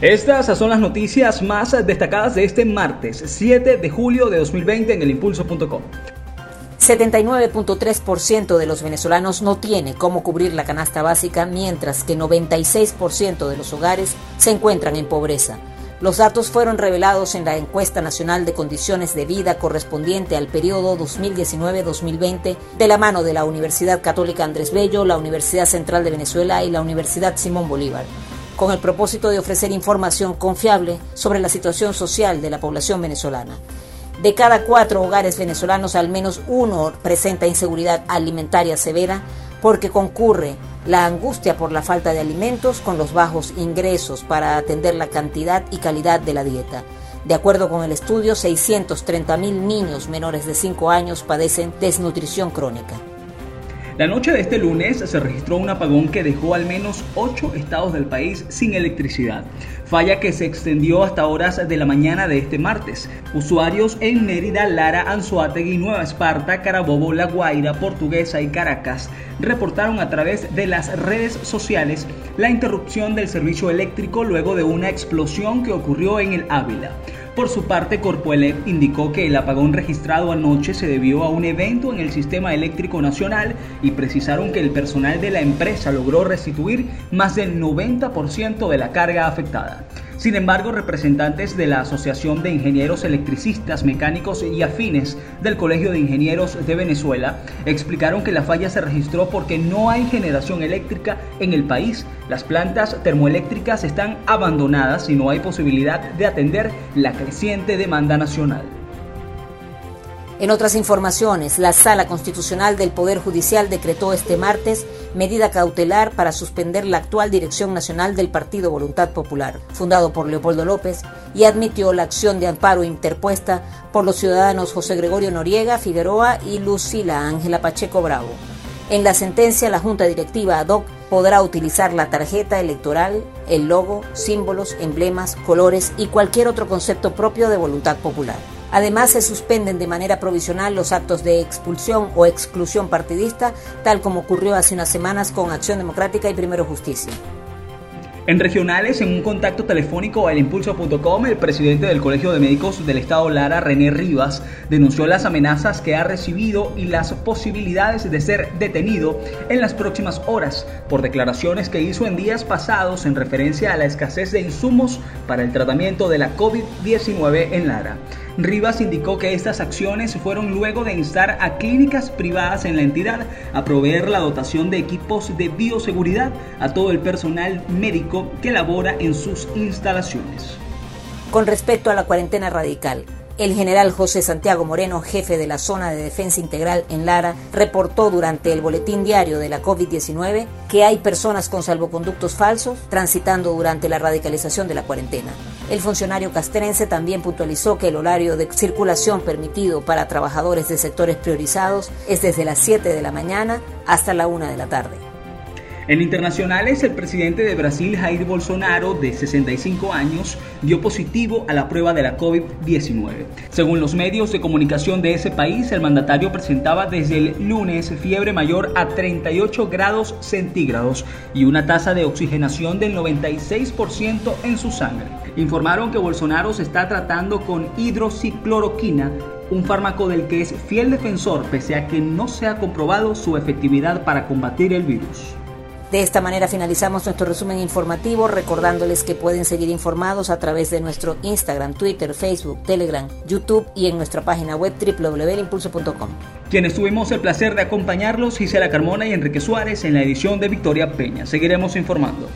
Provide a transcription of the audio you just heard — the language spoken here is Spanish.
Estas son las noticias más destacadas de este martes 7 de julio de 2020 en el impulso.com. 79.3% de los venezolanos no tiene cómo cubrir la canasta básica, mientras que 96% de los hogares se encuentran en pobreza. Los datos fueron revelados en la encuesta nacional de condiciones de vida correspondiente al periodo 2019-2020 de la mano de la Universidad Católica Andrés Bello, la Universidad Central de Venezuela y la Universidad Simón Bolívar con el propósito de ofrecer información confiable sobre la situación social de la población venezolana. De cada cuatro hogares venezolanos, al menos uno presenta inseguridad alimentaria severa porque concurre la angustia por la falta de alimentos con los bajos ingresos para atender la cantidad y calidad de la dieta. De acuerdo con el estudio, 630.000 niños menores de 5 años padecen desnutrición crónica. La noche de este lunes se registró un apagón que dejó al menos ocho estados del país sin electricidad. Falla que se extendió hasta horas de la mañana de este martes. Usuarios en Mérida, Lara, Anzuategui, Nueva Esparta, Carabobo, La Guaira, Portuguesa y Caracas reportaron a través de las redes sociales la interrupción del servicio eléctrico luego de una explosión que ocurrió en el Ávila. Por su parte, Corpoelec indicó que el apagón registrado anoche se debió a un evento en el sistema eléctrico nacional y precisaron que el personal de la empresa logró restituir más del 90% de la carga afectada. Sin embargo, representantes de la Asociación de Ingenieros Electricistas, Mecánicos y Afines del Colegio de Ingenieros de Venezuela explicaron que la falla se registró porque no hay generación eléctrica en el país. Las plantas termoeléctricas están abandonadas y no hay posibilidad de atender la creciente demanda nacional. En otras informaciones, la Sala Constitucional del Poder Judicial decretó este martes medida cautelar para suspender la actual Dirección Nacional del Partido Voluntad Popular, fundado por Leopoldo López, y admitió la acción de amparo interpuesta por los ciudadanos José Gregorio Noriega Figueroa y Lucila Ángela Pacheco Bravo. En la sentencia, la Junta Directiva ad hoc podrá utilizar la tarjeta electoral, el logo, símbolos, emblemas, colores y cualquier otro concepto propio de voluntad popular. Además, se suspenden de manera provisional los actos de expulsión o exclusión partidista, tal como ocurrió hace unas semanas con Acción Democrática y Primero Justicia. En regionales, en un contacto telefónico al impulso.com, el presidente del Colegio de Médicos del Estado Lara, René Rivas, denunció las amenazas que ha recibido y las posibilidades de ser detenido en las próximas horas por declaraciones que hizo en días pasados en referencia a la escasez de insumos para el tratamiento de la COVID-19 en Lara. Rivas indicó que estas acciones fueron luego de instar a clínicas privadas en la entidad a proveer la dotación de equipos de bioseguridad a todo el personal médico que labora en sus instalaciones. Con respecto a la cuarentena radical, el general José Santiago Moreno, jefe de la zona de defensa integral en Lara, reportó durante el boletín diario de la COVID-19 que hay personas con salvoconductos falsos transitando durante la radicalización de la cuarentena. El funcionario castrense también puntualizó que el horario de circulación permitido para trabajadores de sectores priorizados es desde las 7 de la mañana hasta la 1 de la tarde. En internacionales, el presidente de Brasil, Jair Bolsonaro, de 65 años, dio positivo a la prueba de la COVID-19. Según los medios de comunicación de ese país, el mandatario presentaba desde el lunes fiebre mayor a 38 grados centígrados y una tasa de oxigenación del 96% en su sangre. Informaron que Bolsonaro se está tratando con hidroxicloroquina un fármaco del que es fiel defensor pese a que no se ha comprobado su efectividad para combatir el virus. De esta manera finalizamos nuestro resumen informativo recordándoles que pueden seguir informados a través de nuestro Instagram, Twitter, Facebook, Telegram, YouTube y en nuestra página web www.impulso.com. Quienes tuvimos el placer de acompañarlos, Gisela Carmona y Enrique Suárez en la edición de Victoria Peña. Seguiremos informando.